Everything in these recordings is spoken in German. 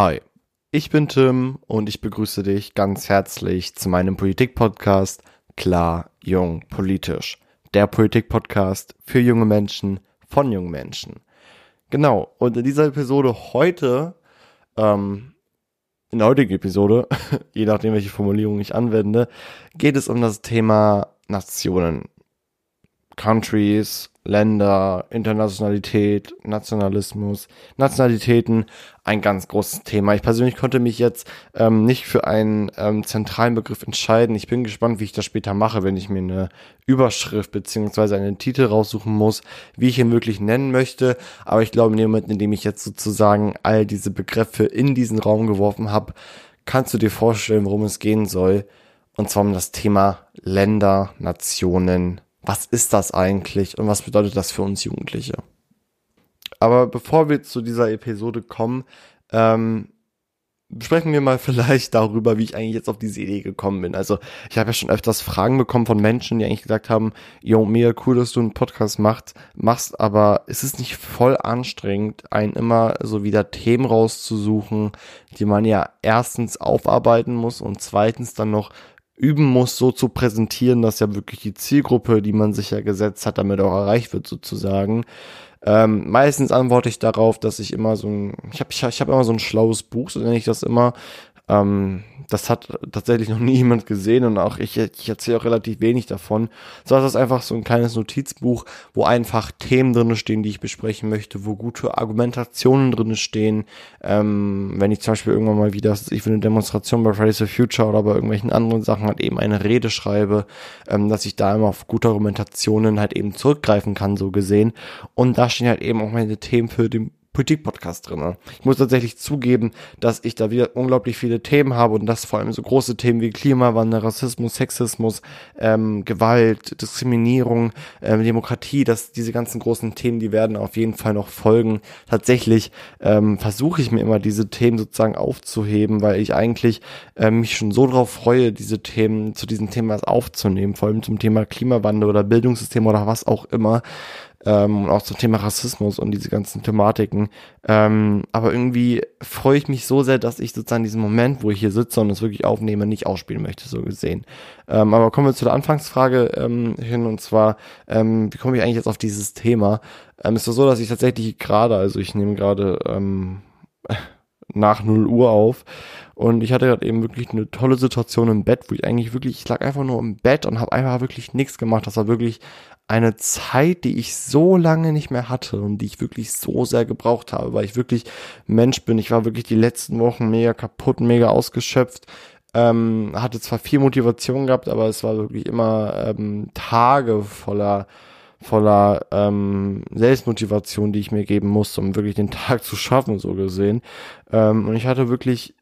Hi, ich bin Tim und ich begrüße dich ganz herzlich zu meinem Politik-Podcast Klar, Jung, Politisch. Der Politik-Podcast für junge Menschen von jungen Menschen. Genau, und in dieser Episode heute, ähm, in der heutigen Episode, je nachdem welche Formulierung ich anwende, geht es um das Thema Nationen. Countries, Länder, Internationalität, Nationalismus, Nationalitäten, ein ganz großes Thema. Ich persönlich konnte mich jetzt ähm, nicht für einen ähm, zentralen Begriff entscheiden. Ich bin gespannt, wie ich das später mache, wenn ich mir eine Überschrift beziehungsweise einen Titel raussuchen muss, wie ich ihn wirklich nennen möchte. Aber ich glaube, in dem Moment, in dem ich jetzt sozusagen all diese Begriffe in diesen Raum geworfen habe, kannst du dir vorstellen, worum es gehen soll. Und zwar um das Thema Länder, Nationen, was ist das eigentlich und was bedeutet das für uns Jugendliche? Aber bevor wir zu dieser Episode kommen, ähm, sprechen wir mal vielleicht darüber, wie ich eigentlich jetzt auf diese Idee gekommen bin. Also ich habe ja schon öfters Fragen bekommen von Menschen, die eigentlich gesagt haben, yo, mega cool, dass du einen Podcast macht, machst, aber ist es nicht voll anstrengend, einen immer so wieder Themen rauszusuchen, die man ja erstens aufarbeiten muss und zweitens dann noch üben muss, so zu präsentieren, dass ja wirklich die Zielgruppe, die man sich ja gesetzt hat, damit auch erreicht wird sozusagen. Ähm, meistens antworte ich darauf, dass ich immer so ein, ich habe ich, ich hab immer so ein schlaues Buch, so nenne ich das immer, ähm, das hat tatsächlich noch nie jemand gesehen und auch ich, ich erzähle auch relativ wenig davon. So ist das einfach so ein kleines Notizbuch, wo einfach Themen drinne stehen, die ich besprechen möchte, wo gute Argumentationen drinne stehen. Ähm, wenn ich zum Beispiel irgendwann mal wieder, ich für eine Demonstration bei Fridays for Future oder bei irgendwelchen anderen Sachen halt eben eine Rede schreibe, ähm, dass ich da immer auf gute Argumentationen halt eben zurückgreifen kann, so gesehen. Und da stehen halt eben auch meine Themen für den Politik-Podcast drin. Ich muss tatsächlich zugeben, dass ich da wieder unglaublich viele Themen habe und das vor allem so große Themen wie Klimawandel, Rassismus, Sexismus, ähm, Gewalt, Diskriminierung, ähm, Demokratie, dass diese ganzen großen Themen, die werden auf jeden Fall noch folgen. Tatsächlich ähm, versuche ich mir immer diese Themen sozusagen aufzuheben, weil ich eigentlich ähm, mich schon so darauf freue, diese Themen zu diesen Themen aufzunehmen, vor allem zum Thema Klimawandel oder Bildungssystem oder was auch immer ähm, und auch zum Thema Rassismus und diese ganzen Thematiken. Ähm, aber irgendwie freue ich mich so sehr, dass ich sozusagen diesen Moment, wo ich hier sitze und es wirklich aufnehme, nicht ausspielen möchte, so gesehen. Ähm, aber kommen wir zu der Anfangsfrage ähm, hin und zwar, ähm, wie komme ich eigentlich jetzt auf dieses Thema? Ähm, ist es so, dass ich tatsächlich gerade, also ich nehme gerade ähm, nach 0 Uhr auf und ich hatte gerade eben wirklich eine tolle Situation im Bett, wo ich eigentlich wirklich, ich lag einfach nur im Bett und habe einfach wirklich nichts gemacht. Das war wirklich eine Zeit, die ich so lange nicht mehr hatte und die ich wirklich so sehr gebraucht habe, weil ich wirklich Mensch bin. Ich war wirklich die letzten Wochen mega kaputt, mega ausgeschöpft. Ähm, hatte zwar viel Motivation gehabt, aber es war wirklich immer ähm, Tage voller voller ähm, Selbstmotivation, die ich mir geben musste, um wirklich den Tag zu schaffen, so gesehen. Ähm, und ich hatte wirklich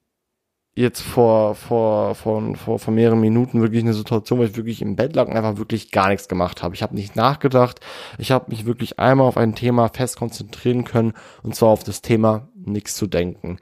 jetzt vor, vor, vor, vor, vor mehreren Minuten wirklich eine Situation, wo ich wirklich im Bett lag und einfach wirklich gar nichts gemacht habe. Ich habe nicht nachgedacht. Ich habe mich wirklich einmal auf ein Thema fest konzentrieren können und zwar auf das Thema nichts zu denken.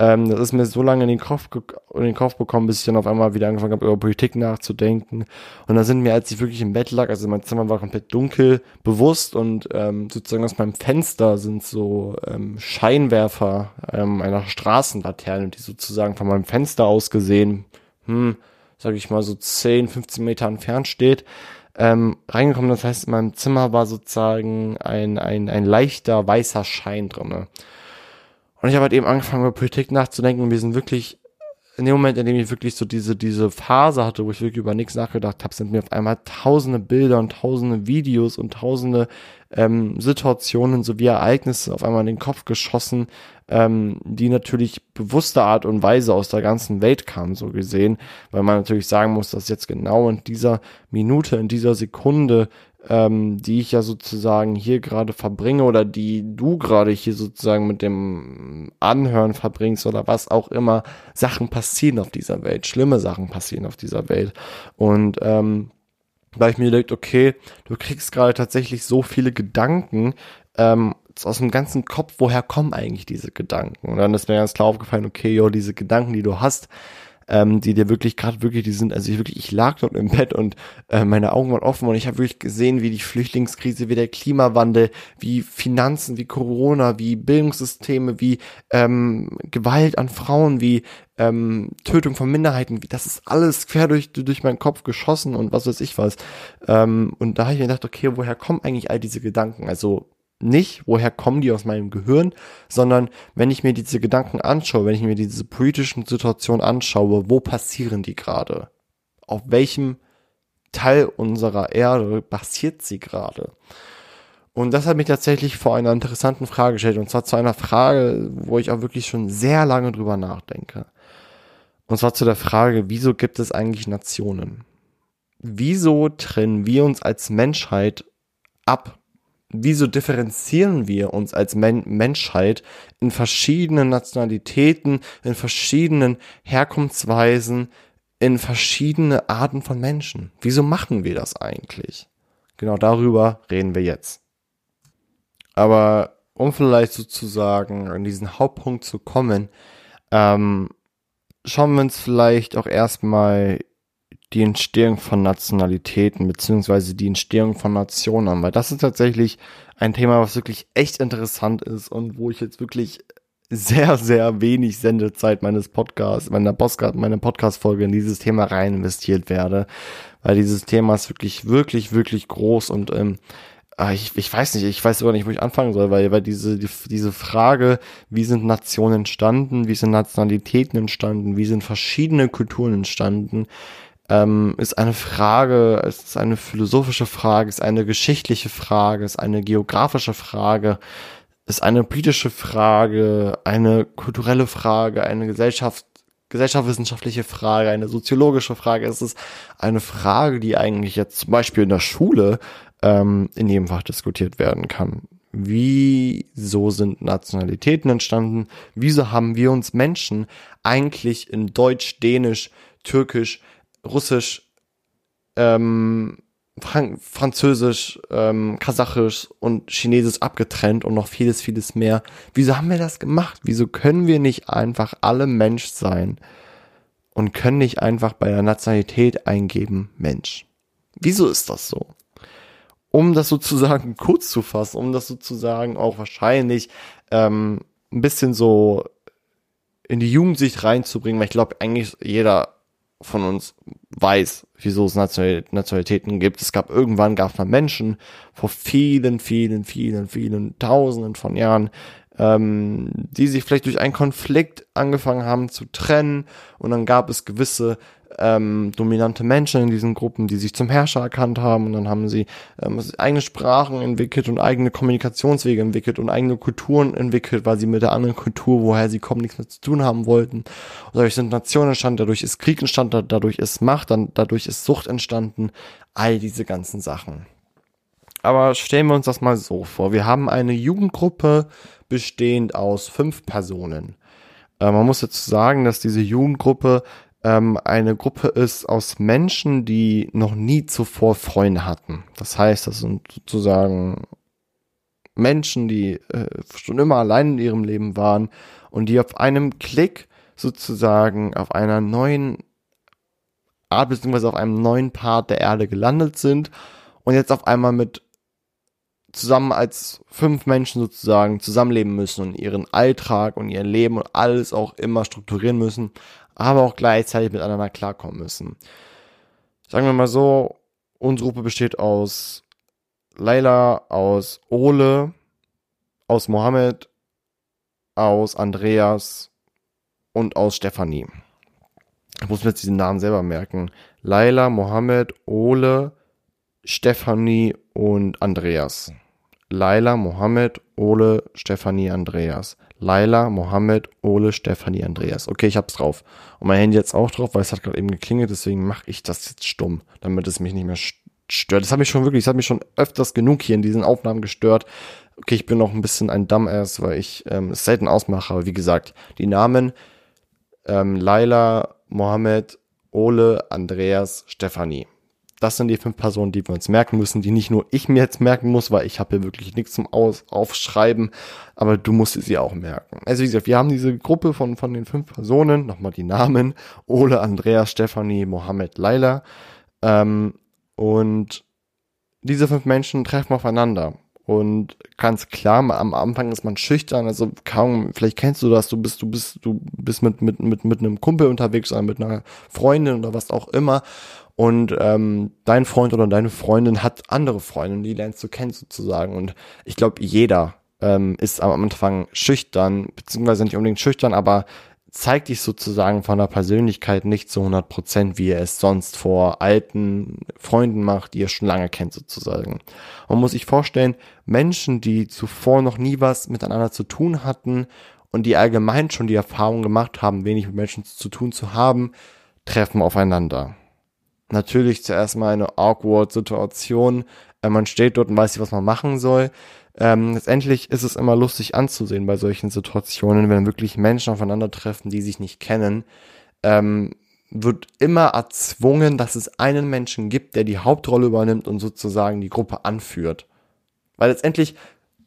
Ähm, das ist mir so lange in den Kopf in den Kopf bekommen, bis ich dann auf einmal wieder angefangen habe, über Politik nachzudenken. Und da sind mir, als ich wirklich im Bett lag, also mein Zimmer war komplett dunkel, bewusst und ähm, sozusagen aus meinem Fenster sind so ähm, Scheinwerfer ähm, einer Straßenlaterne, die sozusagen von meinem Fenster aus gesehen, hm, sag ich mal so 10, 15 Meter entfernt steht. Ähm, reingekommen. Das heißt, in meinem Zimmer war sozusagen ein, ein, ein leichter weißer Schein drinne. Und ich habe halt eben angefangen, über Politik nachzudenken und wir sind wirklich, in dem Moment, in dem ich wirklich so diese, diese Phase hatte, wo ich wirklich über nichts nachgedacht habe, sind mir auf einmal tausende Bilder und tausende Videos und tausende ähm, Situationen sowie Ereignisse auf einmal in den Kopf geschossen, ähm, die natürlich bewusster Art und Weise aus der ganzen Welt kamen, so gesehen, weil man natürlich sagen muss, dass jetzt genau in dieser Minute, in dieser Sekunde ähm, die ich ja sozusagen hier gerade verbringe oder die du gerade hier sozusagen mit dem Anhören verbringst oder was auch immer, Sachen passieren auf dieser Welt, schlimme Sachen passieren auf dieser Welt. Und ähm, weil ich mir denke, okay, du kriegst gerade tatsächlich so viele Gedanken ähm, aus dem ganzen Kopf, woher kommen eigentlich diese Gedanken? Und dann ist mir ganz klar aufgefallen, okay, jo, diese Gedanken, die du hast, ähm, die dir wirklich gerade wirklich, die sind, also ich wirklich, ich lag dort im Bett und äh, meine Augen waren offen und ich habe wirklich gesehen, wie die Flüchtlingskrise, wie der Klimawandel, wie Finanzen, wie Corona, wie Bildungssysteme, wie ähm, Gewalt an Frauen, wie ähm, Tötung von Minderheiten, das ist alles quer durch, durch meinen Kopf geschossen und was weiß ich was. Ähm, und da habe ich mir gedacht, okay, woher kommen eigentlich all diese Gedanken? Also nicht, woher kommen die aus meinem Gehirn, sondern wenn ich mir diese Gedanken anschaue, wenn ich mir diese politischen Situationen anschaue, wo passieren die gerade? Auf welchem Teil unserer Erde passiert sie gerade? Und das hat mich tatsächlich vor einer interessanten Frage gestellt. Und zwar zu einer Frage, wo ich auch wirklich schon sehr lange drüber nachdenke. Und zwar zu der Frage, wieso gibt es eigentlich Nationen? Wieso trennen wir uns als Menschheit ab wieso differenzieren wir uns als Men Menschheit in verschiedenen Nationalitäten, in verschiedenen Herkunftsweisen, in verschiedene Arten von Menschen? Wieso machen wir das eigentlich? Genau darüber reden wir jetzt. Aber um vielleicht sozusagen an diesen Hauptpunkt zu kommen, ähm, schauen wir uns vielleicht auch erstmal die Entstehung von Nationalitäten beziehungsweise die Entstehung von Nationen weil das ist tatsächlich ein Thema, was wirklich echt interessant ist und wo ich jetzt wirklich sehr, sehr wenig Sendezeit meines Podcasts, meiner, Postcard, meiner Podcast-Folge in dieses Thema rein investiert werde, weil dieses Thema ist wirklich, wirklich, wirklich groß und ähm, ah, ich, ich weiß nicht, ich weiß sogar nicht, wo ich anfangen soll, weil, weil diese, die, diese Frage, wie sind Nationen entstanden, wie sind Nationalitäten entstanden, wie sind verschiedene Kulturen entstanden, ähm, ist eine Frage, es ist eine philosophische Frage, ist eine geschichtliche Frage, ist eine geografische Frage, ist eine politische Frage, eine kulturelle Frage, eine Gesellschaft, gesellschaftswissenschaftliche Frage, eine soziologische Frage. Es ist eine Frage, die eigentlich jetzt zum Beispiel in der Schule ähm, in jedem Fach diskutiert werden kann. Wieso sind Nationalitäten entstanden? Wieso haben wir uns Menschen eigentlich in Deutsch, Dänisch, Türkisch, Russisch, ähm, Frank Französisch, ähm, Kasachisch und Chinesisch abgetrennt und noch vieles, vieles mehr. Wieso haben wir das gemacht? Wieso können wir nicht einfach alle Mensch sein und können nicht einfach bei der Nationalität eingeben Mensch? Wieso ist das so? Um das sozusagen kurz zu fassen, um das sozusagen auch wahrscheinlich ähm, ein bisschen so in die Jugendsicht reinzubringen, weil ich glaube, eigentlich jeder von uns weiß, wieso es Nationalitäten gibt. Es gab irgendwann gab es mal Menschen vor vielen, vielen, vielen, vielen Tausenden von Jahren, ähm, die sich vielleicht durch einen Konflikt angefangen haben zu trennen und dann gab es gewisse ähm, dominante Menschen in diesen Gruppen, die sich zum Herrscher erkannt haben und dann haben sie ähm, eigene Sprachen entwickelt und eigene Kommunikationswege entwickelt und eigene Kulturen entwickelt, weil sie mit der anderen Kultur, woher sie kommen, nichts mehr zu tun haben wollten. Und dadurch sind Nationen entstanden, dadurch ist Krieg entstanden, dadurch ist Macht, dann, dadurch ist Sucht entstanden, all diese ganzen Sachen. Aber stellen wir uns das mal so vor. Wir haben eine Jugendgruppe bestehend aus fünf Personen. Äh, man muss dazu sagen, dass diese Jugendgruppe ähm, eine Gruppe ist aus Menschen, die noch nie zuvor Freunde hatten. Das heißt, das sind sozusagen Menschen, die äh, schon immer allein in ihrem Leben waren und die auf einem Klick sozusagen auf einer neuen Art beziehungsweise auf einem neuen Part der Erde gelandet sind und jetzt auf einmal mit zusammen als fünf Menschen sozusagen zusammenleben müssen und ihren Alltag und ihr Leben und alles auch immer strukturieren müssen, aber auch gleichzeitig miteinander klarkommen müssen. Sagen wir mal so, unsere Gruppe besteht aus Laila, aus Ole, aus Mohammed, aus Andreas und aus Stefanie. Ich muss mir jetzt diesen Namen selber merken. Laila, Mohammed, Ole, Stefanie und Andreas. Laila, Mohammed, Ole, Stefanie, Andreas. Laila, Mohammed, Ole, Stefanie, Andreas. Okay, ich hab's drauf. Und mein Handy jetzt auch drauf, weil es hat gerade eben geklingelt, deswegen mache ich das jetzt stumm, damit es mich nicht mehr stört. Das hat mich schon wirklich, das hat mich schon öfters genug hier in diesen Aufnahmen gestört. Okay, ich bin noch ein bisschen ein Dumbass, weil ich ähm, es selten ausmache, aber wie gesagt, die Namen ähm, Laila, Mohammed, Ole, Andreas, Stefanie. Das sind die fünf Personen, die wir uns merken müssen, die nicht nur ich mir jetzt merken muss, weil ich habe hier wirklich nichts zum Aus Aufschreiben, aber du musst sie auch merken. Also wie gesagt, wir haben diese Gruppe von, von den fünf Personen, nochmal die Namen, Ole, Andrea, Stefanie, Mohammed, Laila, ähm, und diese fünf Menschen treffen aufeinander. Und ganz klar, am Anfang ist man schüchtern, also kaum, vielleicht kennst du das, du bist, du bist, du bist mit, mit, mit, mit einem Kumpel unterwegs oder mit einer Freundin oder was auch immer. Und ähm, dein Freund oder deine Freundin hat andere Freundinnen, die lernst du kennen sozusagen. Und ich glaube, jeder ähm, ist am Anfang schüchtern, beziehungsweise nicht unbedingt schüchtern, aber zeigt dich sozusagen von der Persönlichkeit nicht zu 100 Prozent, wie er es sonst vor alten Freunden macht, die er schon lange kennt sozusagen. Man muss sich vorstellen, Menschen, die zuvor noch nie was miteinander zu tun hatten und die allgemein schon die Erfahrung gemacht haben, wenig mit Menschen zu tun zu haben, treffen aufeinander. Natürlich zuerst mal eine awkward Situation. Äh, man steht dort und weiß nicht, was man machen soll. Ähm, letztendlich ist es immer lustig anzusehen bei solchen Situationen, wenn wirklich Menschen aufeinandertreffen, die sich nicht kennen, ähm, wird immer erzwungen, dass es einen Menschen gibt, der die Hauptrolle übernimmt und sozusagen die Gruppe anführt. Weil letztendlich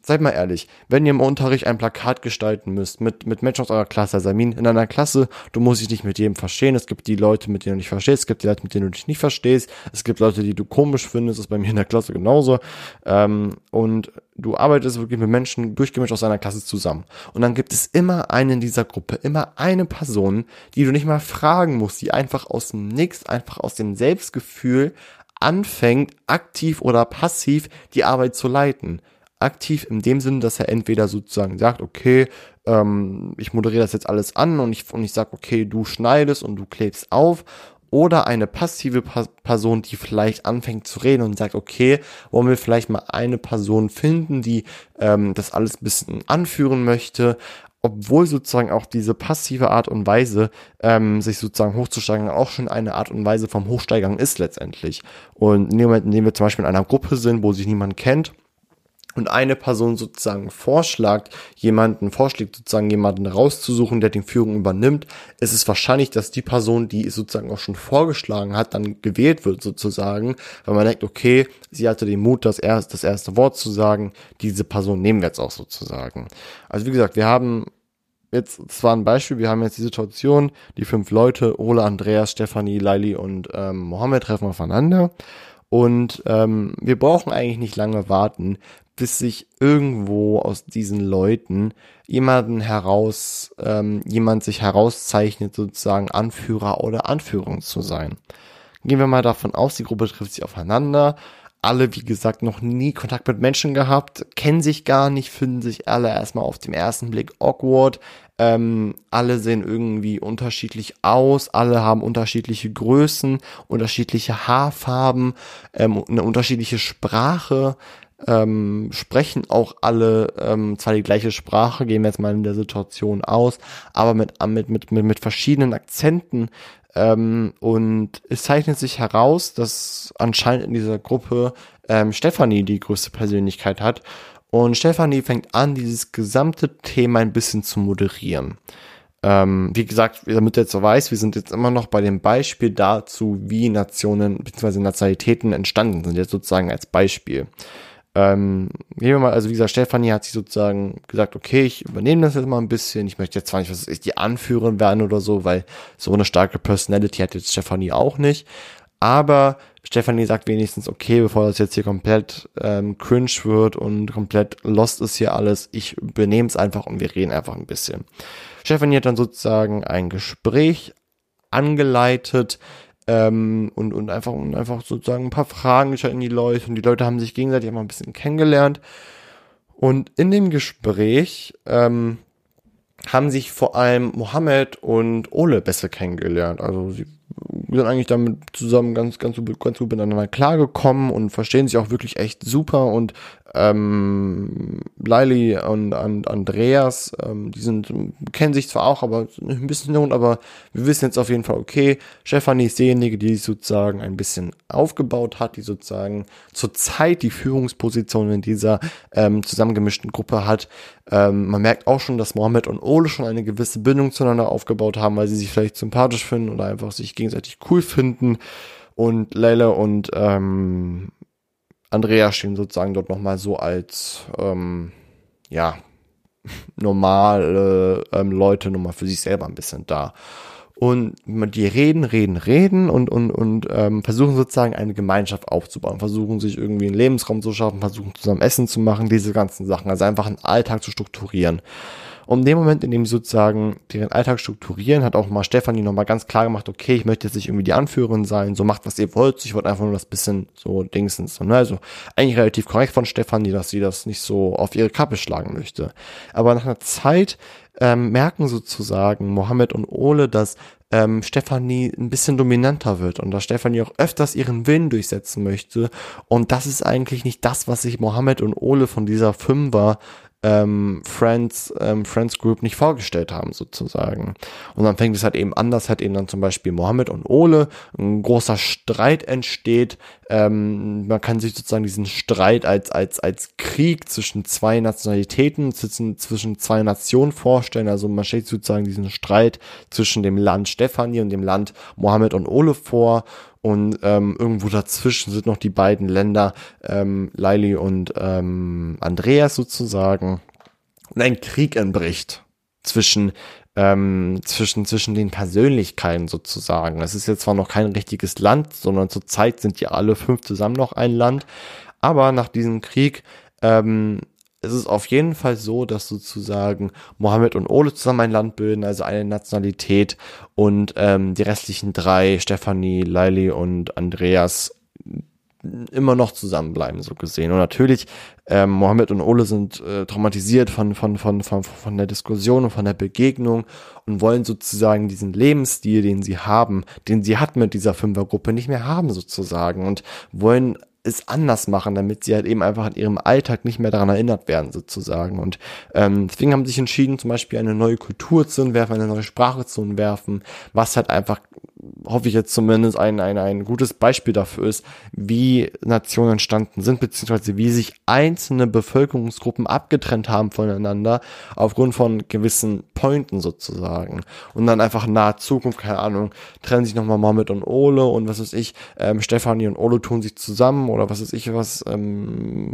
seid mal ehrlich, wenn ihr im Unterricht ein Plakat gestalten müsst mit, mit Menschen aus eurer Klasse, also Samin, in einer Klasse, du musst dich nicht mit jedem verstehen. Es gibt die Leute, mit denen du dich verstehst, es gibt die Leute, mit denen du dich nicht verstehst, es gibt Leute, die du komisch findest, das ist bei mir in der Klasse genauso. Ähm, und du arbeitest wirklich mit Menschen durchgemischt aus einer Klasse zusammen. Und dann gibt es immer einen in dieser Gruppe, immer eine Person, die du nicht mal fragen musst, die einfach aus dem Nix, einfach aus dem Selbstgefühl anfängt, aktiv oder passiv die Arbeit zu leiten aktiv in dem Sinn, dass er entweder sozusagen sagt, okay, ähm, ich moderiere das jetzt alles an und ich, und ich sage, okay, du schneidest und du klebst auf. Oder eine passive pa Person, die vielleicht anfängt zu reden und sagt, okay, wollen wir vielleicht mal eine Person finden, die ähm, das alles ein bisschen anführen möchte, obwohl sozusagen auch diese passive Art und Weise, ähm, sich sozusagen hochzusteigen, auch schon eine Art und Weise vom Hochsteigern ist letztendlich. Und in dem Moment, in dem wir zum Beispiel in einer Gruppe sind, wo sich niemand kennt, und eine Person sozusagen vorschlägt, jemanden vorschlägt, sozusagen jemanden rauszusuchen, der die Führung übernimmt, ist es wahrscheinlich, dass die Person, die es sozusagen auch schon vorgeschlagen hat, dann gewählt wird sozusagen, weil man denkt, okay, sie hatte den Mut, das, erst, das erste Wort zu sagen, diese Person nehmen wir jetzt auch sozusagen. Also wie gesagt, wir haben jetzt, das war ein Beispiel, wir haben jetzt die Situation, die fünf Leute, Ole, Andreas, Stefanie, Laili und ähm, Mohammed treffen aufeinander. Und ähm, wir brauchen eigentlich nicht lange warten, bis sich irgendwo aus diesen Leuten jemanden heraus, ähm, jemand sich herauszeichnet, sozusagen Anführer oder Anführung zu sein. Gehen wir mal davon aus, die Gruppe trifft sich aufeinander. Alle, wie gesagt, noch nie Kontakt mit Menschen gehabt, kennen sich gar nicht, finden sich alle erstmal auf dem ersten Blick awkward. Ähm, alle sehen irgendwie unterschiedlich aus, alle haben unterschiedliche Größen, unterschiedliche Haarfarben, ähm, eine unterschiedliche Sprache ähm, sprechen auch alle ähm, zwar die gleiche Sprache, gehen wir jetzt mal in der Situation aus, aber mit, mit, mit, mit, mit verschiedenen Akzenten. Ähm, und es zeichnet sich heraus, dass anscheinend in dieser Gruppe ähm, Stefanie die größte Persönlichkeit hat. Und Stefanie fängt an, dieses gesamte Thema ein bisschen zu moderieren. Ähm, wie gesagt, damit du jetzt so weißt, wir sind jetzt immer noch bei dem Beispiel dazu, wie Nationen bzw. Nationalitäten entstanden sind, jetzt sozusagen als Beispiel. Ähm, gehen wir mal, also wie gesagt, Stefanie hat sich sozusagen gesagt, okay, ich übernehme das jetzt mal ein bisschen. Ich möchte jetzt zwar nicht, was ich die anführen werden oder so, weil so eine starke Personality hat jetzt Stefanie auch nicht. Aber Stefanie sagt wenigstens, okay, bevor das jetzt hier komplett ähm, cringe wird und komplett lost ist hier alles, ich benehme es einfach und wir reden einfach ein bisschen. Stefanie hat dann sozusagen ein Gespräch angeleitet, ähm, und, und einfach, und einfach sozusagen ein paar Fragen gestellt an die Leute und die Leute haben sich gegenseitig immer ein bisschen kennengelernt. Und in dem Gespräch ähm, haben sich vor allem Mohammed und Ole besser kennengelernt. Also sie sind eigentlich damit zusammen ganz, ganz, ganz gut miteinander klargekommen und verstehen sich auch wirklich echt super und ähm, Laili und, und Andreas, ähm, die sind, kennen sich zwar auch, aber ein bisschen Not, aber wir wissen jetzt auf jeden Fall, okay, Stefanie ist diejenige, die sozusagen ein bisschen aufgebaut hat, die sozusagen zurzeit die Führungsposition in dieser ähm, zusammengemischten Gruppe hat. Ähm, man merkt auch schon, dass Mohammed und Ole schon eine gewisse Bindung zueinander aufgebaut haben, weil sie sich vielleicht sympathisch finden oder einfach sich gegenseitig cool finden. Und Leila und ähm, Andrea stehen sozusagen dort nochmal so als, ähm, ja, normale ähm, Leute nochmal für sich selber ein bisschen da. Und die reden, reden, reden und, und, und ähm, versuchen sozusagen eine Gemeinschaft aufzubauen, versuchen sich irgendwie einen Lebensraum zu schaffen, versuchen zusammen Essen zu machen, diese ganzen Sachen, also einfach einen Alltag zu strukturieren. In dem Moment, in dem sie sozusagen deren Alltag strukturieren, hat auch mal Stefanie nochmal ganz klar gemacht, okay, ich möchte jetzt nicht irgendwie die Anführerin sein, so macht, was ihr wollt, ich wollte einfach nur das bisschen so Dingsens. Ne? Also eigentlich relativ korrekt von Stefanie, dass sie das nicht so auf ihre Kappe schlagen möchte. Aber nach einer Zeit ähm, merken sozusagen Mohammed und Ole, dass ähm, Stefanie ein bisschen dominanter wird und dass Stefanie auch öfters ihren Willen durchsetzen möchte. Und das ist eigentlich nicht das, was sich Mohammed und Ole von dieser Fünfer ähm, Friends, ähm, Friends Group nicht vorgestellt haben, sozusagen. Und dann fängt es halt eben anders, halt eben dann zum Beispiel Mohammed und Ole, ein großer Streit entsteht. Ähm, man kann sich sozusagen diesen Streit als, als, als Krieg zwischen zwei Nationalitäten, zwischen, zwischen zwei Nationen vorstellen. Also man stellt sozusagen diesen Streit zwischen dem Land Stefanie und dem Land Mohammed und Ole vor und ähm, irgendwo dazwischen sind noch die beiden Länder, ähm, Laili und ähm, Andreas sozusagen. Und ein Krieg entbricht zwischen ähm, zwischen zwischen den Persönlichkeiten sozusagen. Es ist jetzt zwar noch kein richtiges Land, sondern zurzeit sind ja alle fünf zusammen noch ein Land. Aber nach diesem Krieg ähm, es auf jeden Fall so, dass sozusagen Mohammed und Ole zusammen ein Land bilden, also eine Nationalität und ähm, die restlichen drei, Stefanie, Laili und Andreas, immer noch zusammenbleiben, so gesehen. Und natürlich, ähm, Mohammed und Ole sind äh, traumatisiert von, von, von, von, von der Diskussion und von der Begegnung und wollen sozusagen diesen Lebensstil, den sie haben, den sie hat mit dieser Fünfergruppe, nicht mehr haben, sozusagen. Und wollen es anders machen, damit sie halt eben einfach in ihrem Alltag nicht mehr daran erinnert werden, sozusagen. Und ähm, deswegen haben sie sich entschieden, zum Beispiel eine neue Kultur zu entwerfen, eine neue Sprache zu entwerfen, was halt einfach hoffe ich jetzt zumindest ein, ein, ein gutes Beispiel dafür ist, wie Nationen entstanden sind, beziehungsweise wie sich einzelne Bevölkerungsgruppen abgetrennt haben voneinander aufgrund von gewissen Pointen sozusagen. Und dann einfach in naher Zukunft, keine Ahnung, trennen sich nochmal Mohammed und Ole und was weiß ich, ähm, Stefanie und Ole tun sich zusammen oder was weiß ich was, ähm,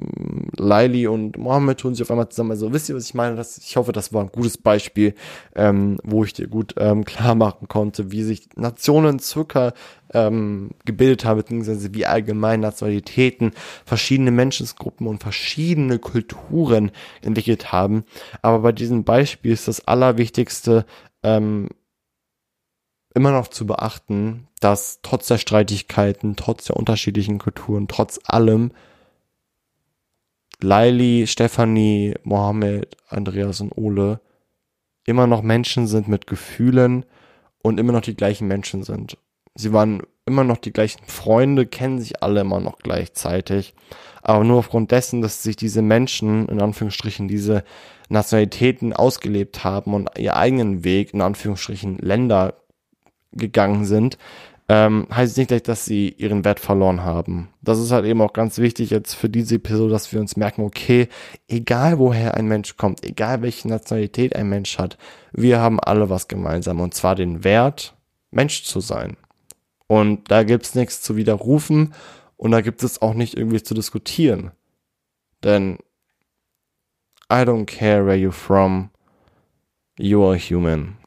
Laili und Mohammed tun sich auf einmal zusammen. Also wisst ihr, was ich meine? Das, ich hoffe, das war ein gutes Beispiel, ähm, wo ich dir gut ähm, klar machen konnte, wie sich Nationen Nationen circa ähm, gebildet haben, beziehungsweise wie allgemein Nationalitäten verschiedene Menschengruppen und verschiedene Kulturen entwickelt haben. Aber bei diesem Beispiel ist das Allerwichtigste ähm, immer noch zu beachten, dass trotz der Streitigkeiten, trotz der unterschiedlichen Kulturen, trotz allem Laili, Stefanie, Mohammed, Andreas und Ole immer noch Menschen sind mit Gefühlen, und immer noch die gleichen Menschen sind. Sie waren immer noch die gleichen Freunde, kennen sich alle immer noch gleichzeitig. Aber nur aufgrund dessen, dass sich diese Menschen, in Anführungsstrichen, diese Nationalitäten ausgelebt haben und ihr eigenen Weg, in Anführungsstrichen, Länder gegangen sind, ähm, heißt nicht gleich, dass sie ihren Wert verloren haben. Das ist halt eben auch ganz wichtig jetzt für diese Episode, dass wir uns merken, okay, egal woher ein Mensch kommt, egal welche Nationalität ein Mensch hat, wir haben alle was gemeinsam und zwar den Wert, Mensch zu sein. Und da gibt's nichts zu widerrufen und da gibt es auch nicht irgendwie zu diskutieren. Denn I don't care where you're from, you are human.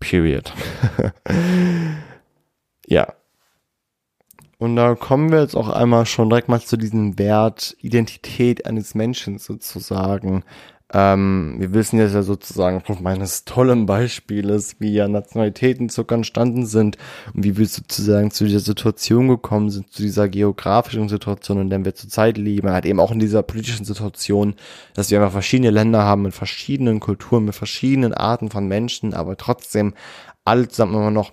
Period. Ja. Und da kommen wir jetzt auch einmal schon direkt mal zu diesem Wert Identität eines Menschen sozusagen. Ähm, wir wissen jetzt ja sozusagen aufgrund meines tollen Beispieles, wie ja Nationalitäten sogar entstanden sind und wie wir sozusagen zu dieser Situation gekommen sind, zu dieser geografischen Situation, in der wir zurzeit leben, halt eben auch in dieser politischen Situation, dass wir einfach verschiedene Länder haben mit verschiedenen Kulturen, mit verschiedenen Arten von Menschen, aber trotzdem alle zusammen immer noch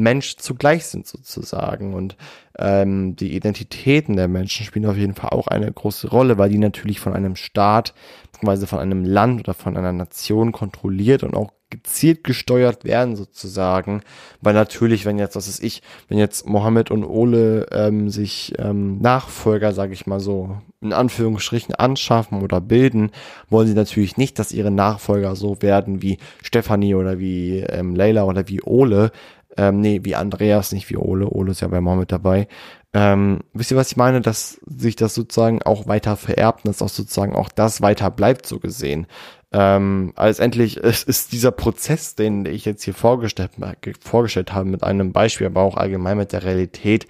Mensch zugleich sind sozusagen. Und ähm, die Identitäten der Menschen spielen auf jeden Fall auch eine große Rolle, weil die natürlich von einem Staat, beziehungsweise von einem Land oder von einer Nation kontrolliert und auch gezielt gesteuert werden sozusagen, weil natürlich, wenn jetzt, was ist ich, wenn jetzt Mohammed und Ole ähm, sich ähm, Nachfolger, sage ich mal so, in Anführungsstrichen anschaffen oder bilden, wollen sie natürlich nicht, dass ihre Nachfolger so werden wie Stefanie oder wie ähm, Leila oder wie Ole, ähm, nee, wie Andreas, nicht wie Ole. Ole ist ja bei Mohammed dabei. Ähm, wisst ihr, was ich meine? Dass sich das sozusagen auch weiter vererbt und dass auch sozusagen auch das weiter bleibt, so gesehen. Ähm, also endlich ist, ist dieser Prozess, den ich jetzt hier vorgestellt, vorgestellt habe mit einem Beispiel, aber auch allgemein mit der Realität,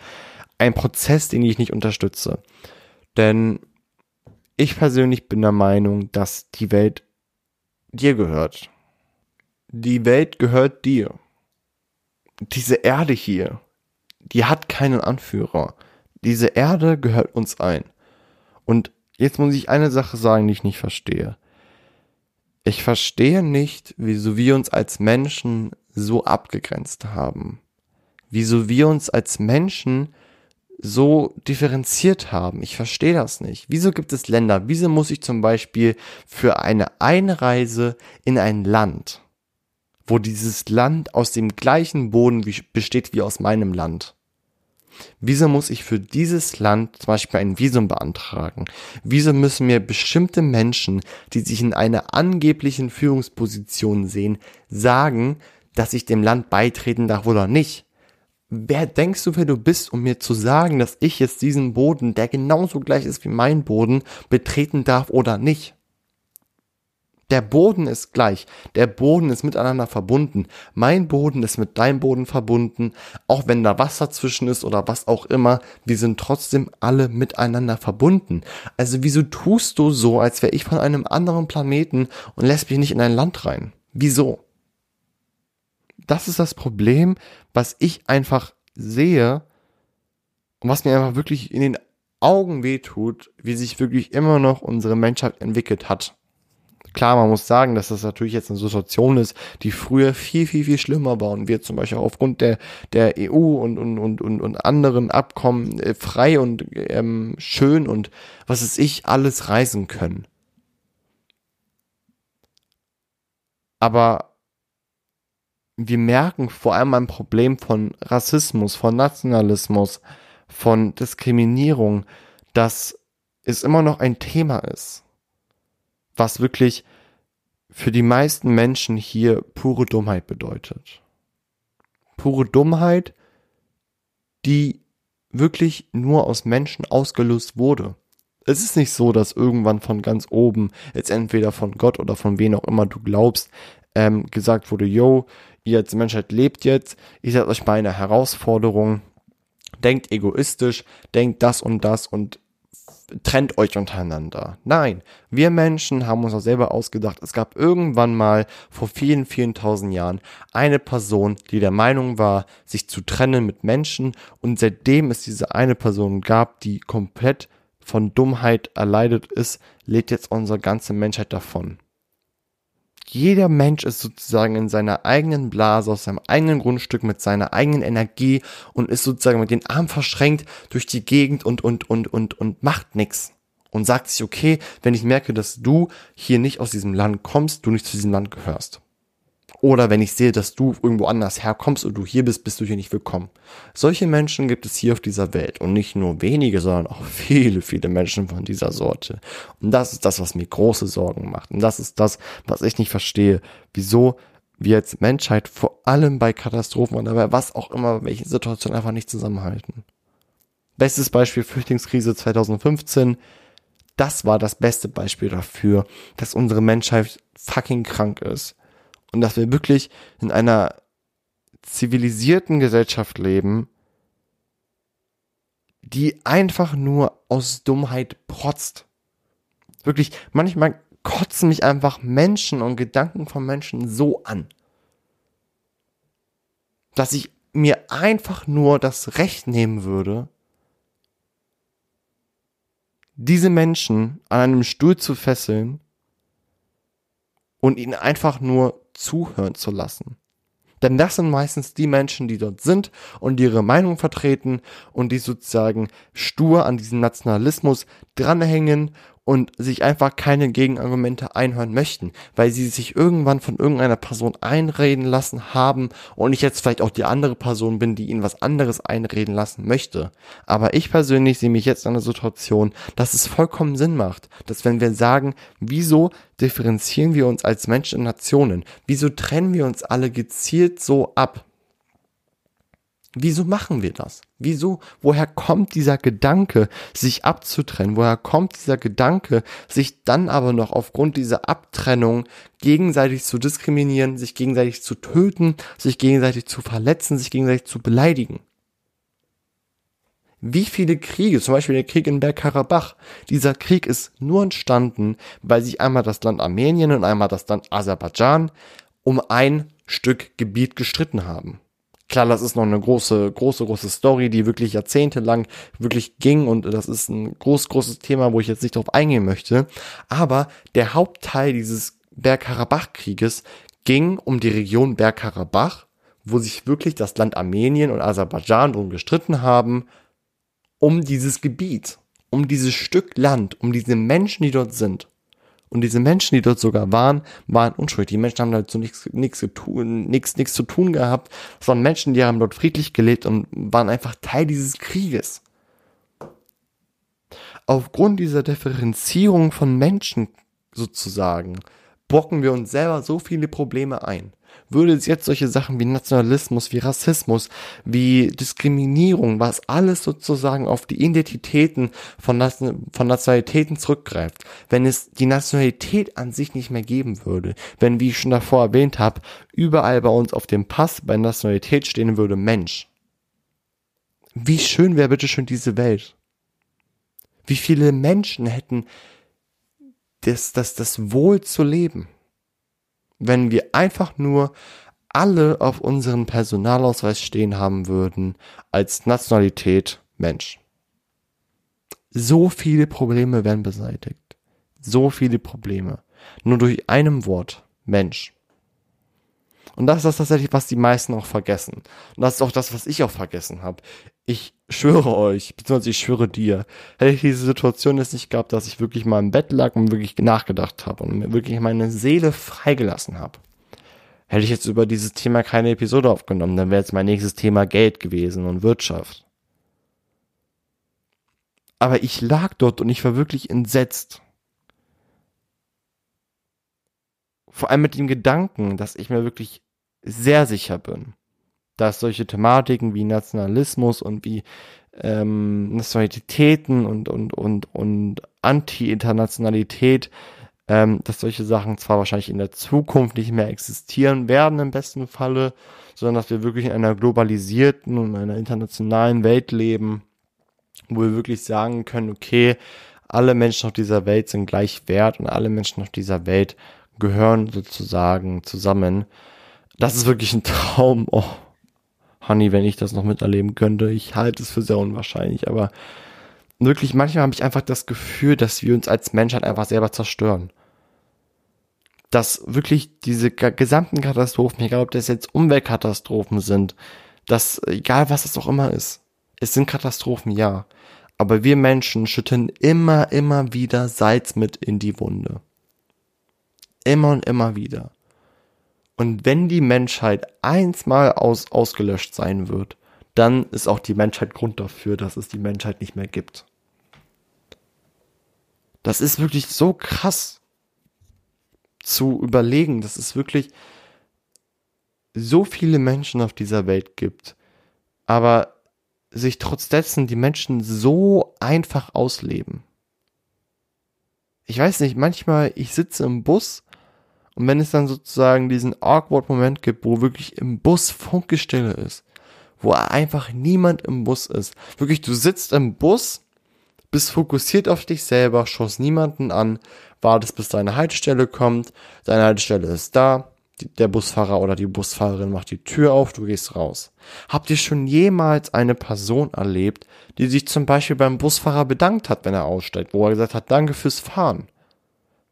ein Prozess, den ich nicht unterstütze. Denn ich persönlich bin der Meinung, dass die Welt dir gehört. Die Welt gehört dir. Diese Erde hier, die hat keinen Anführer. Diese Erde gehört uns ein. Und jetzt muss ich eine Sache sagen, die ich nicht verstehe. Ich verstehe nicht, wieso wir uns als Menschen so abgegrenzt haben. Wieso wir uns als Menschen so differenziert haben. Ich verstehe das nicht. Wieso gibt es Länder? Wieso muss ich zum Beispiel für eine Einreise in ein Land, wo dieses Land aus dem gleichen Boden besteht wie aus meinem Land, Wieso muss ich für dieses Land zum Beispiel ein Visum beantragen? Wieso müssen mir bestimmte Menschen, die sich in einer angeblichen Führungsposition sehen, sagen, dass ich dem Land beitreten darf oder nicht? Wer denkst du, wer du bist, um mir zu sagen, dass ich jetzt diesen Boden, der genauso gleich ist wie mein Boden, betreten darf oder nicht? Der Boden ist gleich. Der Boden ist miteinander verbunden. Mein Boden ist mit deinem Boden verbunden. Auch wenn da Wasser zwischen ist oder was auch immer, wir sind trotzdem alle miteinander verbunden. Also wieso tust du so, als wäre ich von einem anderen Planeten und lässt mich nicht in ein Land rein? Wieso? Das ist das Problem, was ich einfach sehe und was mir einfach wirklich in den Augen wehtut, wie sich wirklich immer noch unsere Menschheit entwickelt hat. Klar, man muss sagen, dass das natürlich jetzt eine Situation ist, die früher viel, viel, viel schlimmer war und wir zum Beispiel aufgrund der, der EU und, und, und, und, und anderen Abkommen äh, frei und ähm, schön und was ist ich alles reisen können. Aber wir merken vor allem ein Problem von Rassismus, von Nationalismus, von Diskriminierung, dass es immer noch ein Thema ist was wirklich für die meisten Menschen hier pure Dummheit bedeutet. Pure Dummheit, die wirklich nur aus Menschen ausgelöst wurde. Es ist nicht so, dass irgendwann von ganz oben, jetzt entweder von Gott oder von wen auch immer du glaubst, ähm, gesagt wurde, yo, ihr als Menschheit lebt jetzt, ihr seid euch bei einer Herausforderung, denkt egoistisch, denkt das und das und trennt euch untereinander. Nein, wir Menschen haben uns auch selber ausgedacht, es gab irgendwann mal vor vielen, vielen tausend Jahren eine Person, die der Meinung war, sich zu trennen mit Menschen und seitdem es diese eine Person gab, die komplett von Dummheit erleidet ist, lebt jetzt unsere ganze Menschheit davon jeder Mensch ist sozusagen in seiner eigenen Blase, aus seinem eigenen Grundstück, mit seiner eigenen Energie und ist sozusagen mit den Armen verschränkt durch die Gegend und, und, und, und, und macht nichts. Und sagt sich, okay, wenn ich merke, dass du hier nicht aus diesem Land kommst, du nicht zu diesem Land gehörst. Oder wenn ich sehe, dass du irgendwo anders herkommst und du hier bist, bist du hier nicht willkommen. Solche Menschen gibt es hier auf dieser Welt und nicht nur wenige, sondern auch viele, viele Menschen von dieser Sorte. Und das ist das, was mir große Sorgen macht. Und das ist das, was ich nicht verstehe. Wieso wir als Menschheit vor allem bei Katastrophen oder bei was auch immer, welche Situation einfach nicht zusammenhalten. Bestes Beispiel Flüchtlingskrise 2015. Das war das beste Beispiel dafür, dass unsere Menschheit fucking krank ist und dass wir wirklich in einer zivilisierten Gesellschaft leben, die einfach nur aus Dummheit protzt. Wirklich, manchmal kotzen mich einfach Menschen und Gedanken von Menschen so an, dass ich mir einfach nur das Recht nehmen würde, diese Menschen an einem Stuhl zu fesseln und ihnen einfach nur zuhören zu lassen. Denn das sind meistens die Menschen, die dort sind und ihre Meinung vertreten und die sozusagen stur an diesem Nationalismus dranhängen und sich einfach keine Gegenargumente einhören möchten, weil sie sich irgendwann von irgendeiner Person einreden lassen haben und ich jetzt vielleicht auch die andere Person bin, die ihnen was anderes einreden lassen möchte. Aber ich persönlich sehe mich jetzt in einer Situation, dass es vollkommen Sinn macht, dass wenn wir sagen, wieso differenzieren wir uns als Menschen in Nationen, wieso trennen wir uns alle gezielt so ab? Wieso machen wir das? Wieso? Woher kommt dieser Gedanke, sich abzutrennen? Woher kommt dieser Gedanke, sich dann aber noch aufgrund dieser Abtrennung gegenseitig zu diskriminieren, sich gegenseitig zu töten, sich gegenseitig zu verletzen, sich gegenseitig zu beleidigen? Wie viele Kriege, zum Beispiel der Krieg in Bergkarabach, dieser Krieg ist nur entstanden, weil sich einmal das Land Armenien und einmal das Land Aserbaidschan um ein Stück Gebiet gestritten haben. Klar, das ist noch eine große, große, große Story, die wirklich jahrzehntelang wirklich ging und das ist ein groß, großes Thema, wo ich jetzt nicht drauf eingehen möchte. Aber der Hauptteil dieses Bergkarabach-Krieges ging um die Region Bergkarabach, wo sich wirklich das Land Armenien und Aserbaidschan drum gestritten haben, um dieses Gebiet, um dieses Stück Land, um diese Menschen, die dort sind. Und diese Menschen, die dort sogar waren, waren unschuldig. Die Menschen haben dazu nichts, nichts, zu tun gehabt. Es waren Menschen, die haben dort friedlich gelebt und waren einfach Teil dieses Krieges. Aufgrund dieser Differenzierung von Menschen sozusagen, bocken wir uns selber so viele Probleme ein würde es jetzt solche Sachen wie Nationalismus, wie Rassismus, wie Diskriminierung, was alles sozusagen auf die Identitäten von, von Nationalitäten zurückgreift, wenn es die Nationalität an sich nicht mehr geben würde, wenn, wie ich schon davor erwähnt habe, überall bei uns auf dem Pass bei Nationalität stehen würde Mensch. Wie schön wäre bitte schon diese Welt? Wie viele Menschen hätten das, das, das Wohl zu leben? Wenn wir einfach nur alle auf unseren Personalausweis stehen haben würden als Nationalität Mensch. So viele Probleme werden beseitigt. So viele Probleme. Nur durch einem Wort. Mensch. Und das ist tatsächlich, was die meisten auch vergessen. Und das ist auch das, was ich auch vergessen habe. Ich schwöre euch, beziehungsweise ich schwöre dir, hätte ich diese Situation jetzt nicht gehabt, dass ich wirklich mal im Bett lag und wirklich nachgedacht habe und mir wirklich meine Seele freigelassen habe. Hätte ich jetzt über dieses Thema keine Episode aufgenommen, dann wäre jetzt mein nächstes Thema Geld gewesen und Wirtschaft. Aber ich lag dort und ich war wirklich entsetzt. Vor allem mit dem Gedanken, dass ich mir wirklich sehr sicher bin, dass solche Thematiken wie Nationalismus und wie ähm, Nationalitäten und, und, und, und Anti-Internationalität, ähm, dass solche Sachen zwar wahrscheinlich in der Zukunft nicht mehr existieren werden im besten Falle, sondern dass wir wirklich in einer globalisierten und einer internationalen Welt leben, wo wir wirklich sagen können, okay, alle Menschen auf dieser Welt sind gleich wert und alle Menschen auf dieser Welt gehören sozusagen zusammen. Das ist wirklich ein Traum. Oh, Honey, wenn ich das noch miterleben könnte. Ich halte es für sehr unwahrscheinlich, aber wirklich manchmal habe ich einfach das Gefühl, dass wir uns als Menschheit einfach selber zerstören. Dass wirklich diese gesamten Katastrophen, egal ob das jetzt Umweltkatastrophen sind, dass egal was es auch immer ist, es sind Katastrophen, ja. Aber wir Menschen schütten immer, immer wieder Salz mit in die Wunde. Immer und immer wieder. Und wenn die Menschheit einsmal aus, ausgelöscht sein wird, dann ist auch die Menschheit Grund dafür, dass es die Menschheit nicht mehr gibt. Das ist wirklich so krass zu überlegen, dass es wirklich so viele Menschen auf dieser Welt gibt, aber sich trotz dessen die Menschen so einfach ausleben. Ich weiß nicht, manchmal, ich sitze im Bus und wenn es dann sozusagen diesen awkward Moment gibt, wo wirklich im Bus Funkgestille ist, wo einfach niemand im Bus ist, wirklich du sitzt im Bus, bist fokussiert auf dich selber, schaust niemanden an, wartest bis deine Haltestelle kommt, deine Haltestelle ist da, der Busfahrer oder die Busfahrerin macht die Tür auf, du gehst raus. Habt ihr schon jemals eine Person erlebt, die sich zum Beispiel beim Busfahrer bedankt hat, wenn er aussteigt, wo er gesagt hat, danke fürs Fahren?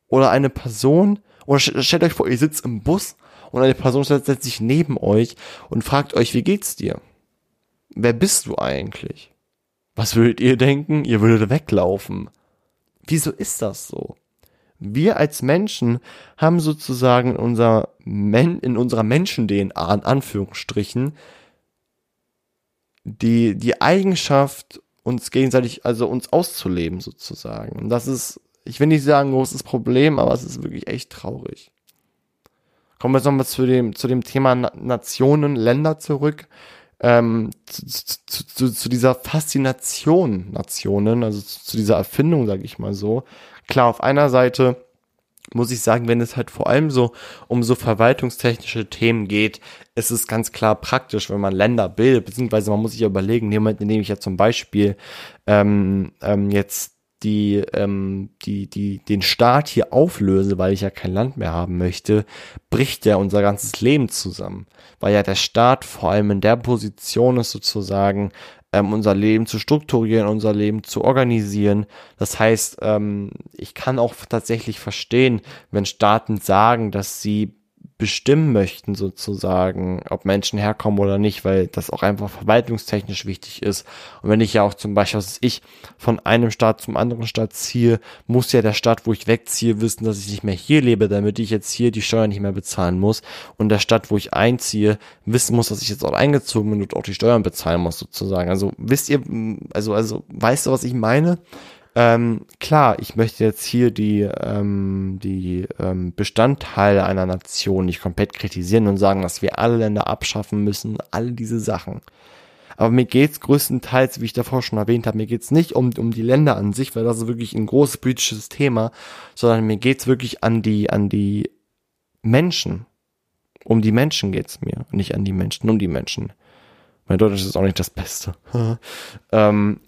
Oder eine Person, oder stellt euch vor, ihr sitzt im Bus und eine Person setzt sich neben euch und fragt euch, wie geht's dir? Wer bist du eigentlich? Was würdet ihr denken? Ihr würdet weglaufen. Wieso ist das so? Wir als Menschen haben sozusagen in, unser Men in unserer Menschen-DNA, in Anführungsstrichen, die, die Eigenschaft, uns gegenseitig, also uns auszuleben sozusagen. Und das ist ich will nicht sagen großes Problem, aber es ist wirklich echt traurig. Kommen wir jetzt nochmal zu dem, zu dem Thema Nationen, Länder zurück. ähm, zu, zu, zu, zu dieser Faszination Nationen, also zu, dieser Erfindung, sage ich mal so. Klar, auf einer Seite muss ich sagen, wenn es halt vor allem so um so verwaltungstechnische Themen geht, ist es ganz klar praktisch, wenn man Länder bildet, beziehungsweise man muss sich ja überlegen, in dem Moment, in dem ich ja zum Beispiel ähm, ähm, jetzt die, ähm, die, die, den Staat hier auflöse, weil ich ja kein Land mehr haben möchte, bricht ja unser ganzes Leben zusammen. Weil ja der Staat vor allem in der Position ist, sozusagen, ähm, unser Leben zu strukturieren, unser Leben zu organisieren. Das heißt, ähm, ich kann auch tatsächlich verstehen, wenn Staaten sagen, dass sie bestimmen möchten, sozusagen, ob Menschen herkommen oder nicht, weil das auch einfach verwaltungstechnisch wichtig ist. Und wenn ich ja auch zum Beispiel, was ich von einem Staat zum anderen Staat ziehe, muss ja der Staat, wo ich wegziehe, wissen, dass ich nicht mehr hier lebe, damit ich jetzt hier die Steuern nicht mehr bezahlen muss. Und der Stadt, wo ich einziehe, wissen muss, dass ich jetzt auch eingezogen bin und auch die Steuern bezahlen muss, sozusagen. Also wisst ihr, also, also, weißt du, was ich meine? Ähm, klar, ich möchte jetzt hier die, ähm, die ähm, Bestandteile einer Nation nicht komplett kritisieren und sagen, dass wir alle Länder abschaffen müssen, all diese Sachen. Aber mir geht's größtenteils, wie ich davor schon erwähnt habe, mir geht's nicht um, um die Länder an sich, weil das ist wirklich ein großes politisches Thema, sondern mir geht's wirklich an die, an die Menschen. Um die Menschen geht's mir, nicht an die Menschen, um die Menschen. Mein Deutsch ist auch nicht das Beste. ähm,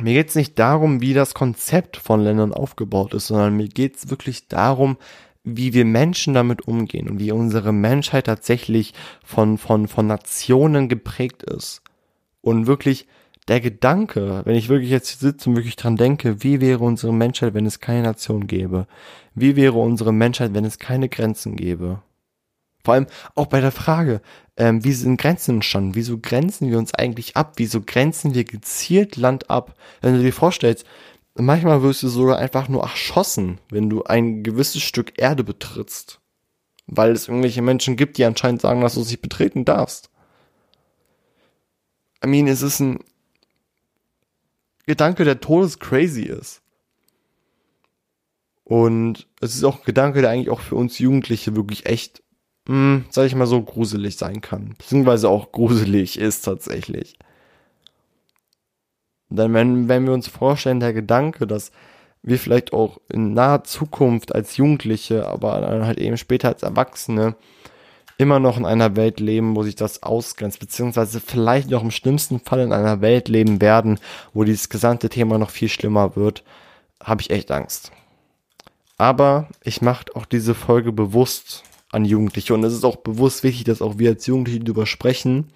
mir geht es nicht darum, wie das Konzept von Ländern aufgebaut ist, sondern mir geht es wirklich darum, wie wir Menschen damit umgehen und wie unsere Menschheit tatsächlich von, von, von Nationen geprägt ist. Und wirklich der Gedanke, wenn ich wirklich jetzt sitze und wirklich dran denke, wie wäre unsere Menschheit, wenn es keine Nation gäbe? Wie wäre unsere Menschheit, wenn es keine Grenzen gäbe? Vor allem auch bei der Frage, ähm, wie sind Grenzen entstanden? Wieso grenzen wir uns eigentlich ab? Wieso grenzen wir gezielt Land ab? Wenn du dir vorstellst, manchmal wirst du sogar einfach nur erschossen, wenn du ein gewisses Stück Erde betrittst. Weil es irgendwelche Menschen gibt, die anscheinend sagen, dass du es nicht betreten darfst. I mean, es ist ein Gedanke, der todescrazy ist. Und es ist auch ein Gedanke, der eigentlich auch für uns Jugendliche wirklich echt mh, hm, sag ich mal so, gruselig sein kann. Beziehungsweise auch gruselig ist tatsächlich. Denn wenn, wenn wir uns vorstellen, der Gedanke, dass wir vielleicht auch in naher Zukunft als Jugendliche, aber dann halt eben später als Erwachsene immer noch in einer Welt leben, wo sich das ausgrenzt, beziehungsweise vielleicht noch im schlimmsten Fall in einer Welt leben werden, wo dieses gesamte Thema noch viel schlimmer wird, habe ich echt Angst. Aber ich mache auch diese Folge bewusst, an Jugendliche. Und es ist auch bewusst wichtig, dass auch wir als Jugendliche darüber sprechen,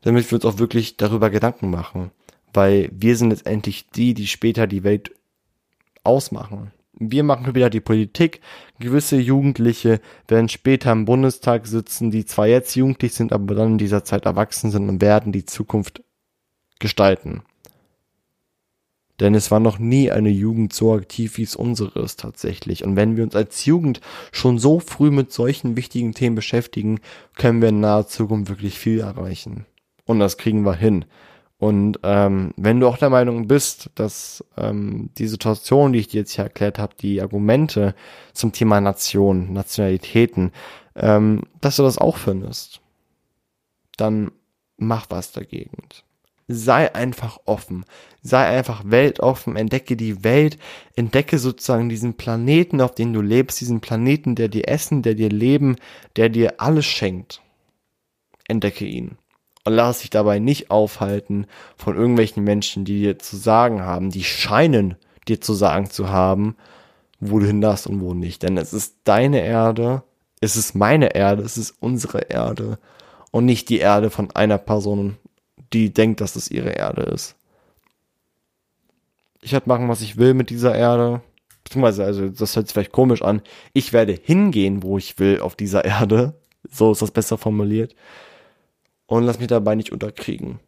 damit wir uns auch wirklich darüber Gedanken machen. Weil wir sind letztendlich die, die später die Welt ausmachen. Wir machen wieder die Politik. Gewisse Jugendliche werden später im Bundestag sitzen, die zwar jetzt jugendlich sind, aber dann in dieser Zeit erwachsen sind und werden die Zukunft gestalten. Denn es war noch nie eine Jugend so aktiv, wie es unsere ist tatsächlich. Und wenn wir uns als Jugend schon so früh mit solchen wichtigen Themen beschäftigen, können wir in naher Zukunft wirklich viel erreichen. Und das kriegen wir hin. Und ähm, wenn du auch der Meinung bist, dass ähm, die Situation, die ich dir jetzt hier erklärt habe, die Argumente zum Thema Nation, Nationalitäten, ähm, dass du das auch findest, dann mach was dagegen sei einfach offen. Sei einfach weltoffen, entdecke die Welt, entdecke sozusagen diesen Planeten, auf dem du lebst, diesen Planeten, der dir Essen, der dir Leben, der dir alles schenkt. Entdecke ihn. Und lass dich dabei nicht aufhalten von irgendwelchen Menschen, die dir zu sagen haben, die scheinen dir zu sagen zu haben, wo du hin darfst und wo nicht. Denn es ist deine Erde, es ist meine Erde, es ist unsere Erde und nicht die Erde von einer Person die denkt, dass es ihre Erde ist. Ich werde machen, was ich will mit dieser Erde. Beziehungsweise, also, das hört sich vielleicht komisch an. Ich werde hingehen, wo ich will auf dieser Erde. So ist das besser formuliert. Und lass mich dabei nicht unterkriegen.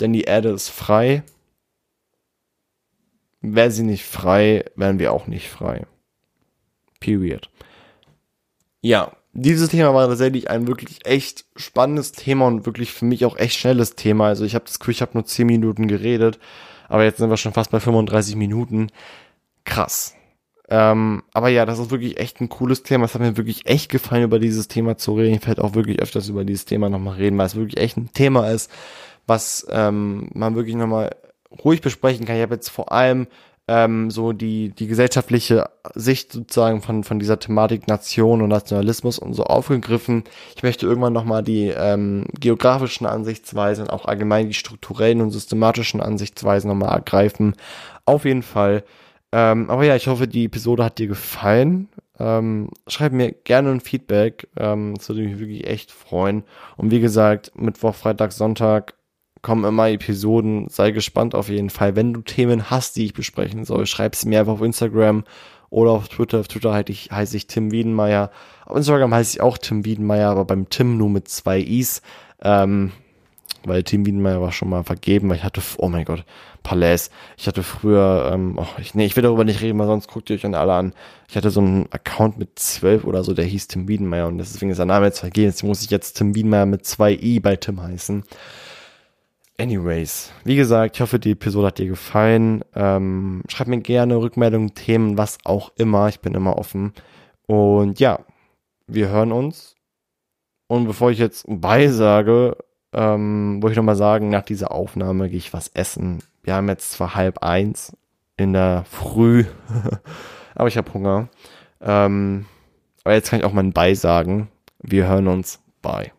Denn die Erde ist frei. Wäre sie nicht frei, wären wir auch nicht frei. Period. Ja, dieses Thema war tatsächlich ein wirklich echt spannendes Thema und wirklich für mich auch echt schnelles Thema. Also ich habe das Gefühl, ich habe nur 10 Minuten geredet, aber jetzt sind wir schon fast bei 35 Minuten. Krass. Ähm, aber ja, das ist wirklich echt ein cooles Thema. Es hat mir wirklich echt gefallen, über dieses Thema zu reden. Ich werde auch wirklich öfters über dieses Thema nochmal reden, weil es wirklich echt ein Thema ist, was ähm, man wirklich nochmal ruhig besprechen kann. Ich habe jetzt vor allem ähm, so die, die gesellschaftliche Sicht sozusagen von, von dieser Thematik Nation und Nationalismus und so aufgegriffen. Ich möchte irgendwann nochmal die ähm, geografischen Ansichtsweisen, auch allgemein die strukturellen und systematischen Ansichtsweisen nochmal ergreifen. Auf jeden Fall. Ähm, aber ja, ich hoffe, die Episode hat dir gefallen. Ähm, schreib mir gerne ein Feedback. Ähm, das würde mich wirklich echt freuen. Und wie gesagt, Mittwoch, Freitag, Sonntag kommen immer Episoden. Sei gespannt auf jeden Fall. Wenn du Themen hast, die ich besprechen soll, schreib sie mir einfach auf Instagram oder auf Twitter. Auf Twitter heiße ich, heiße ich Tim Wiedenmeier. Auf Instagram heiße ich auch Tim Wiedenmeier, aber beim Tim nur mit zwei Is. Ähm, weil Tim Wiedenmeier war schon mal vergeben, weil ich hatte, oh mein Gott, Palais. Ich hatte früher, ähm, oh, ich, nee, ich will darüber nicht reden, weil sonst guckt ihr euch an alle an. Ich hatte so einen Account mit zwölf oder so, der hieß Tim Wiedenmeier und deswegen ist der Name jetzt vergeben. Jetzt muss ich jetzt Tim Wiedenmeier mit zwei I bei Tim heißen. Anyways, wie gesagt, ich hoffe, die Episode hat dir gefallen. Ähm, schreib mir gerne Rückmeldungen, Themen, was auch immer. Ich bin immer offen. Und ja, wir hören uns. Und bevor ich jetzt beisage, ähm, wollte ich nochmal sagen, nach dieser Aufnahme gehe ich was essen. Wir haben jetzt zwar halb eins in der Früh, aber ich habe Hunger. Ähm, aber jetzt kann ich auch mal ein Bye sagen. Wir hören uns. Bye.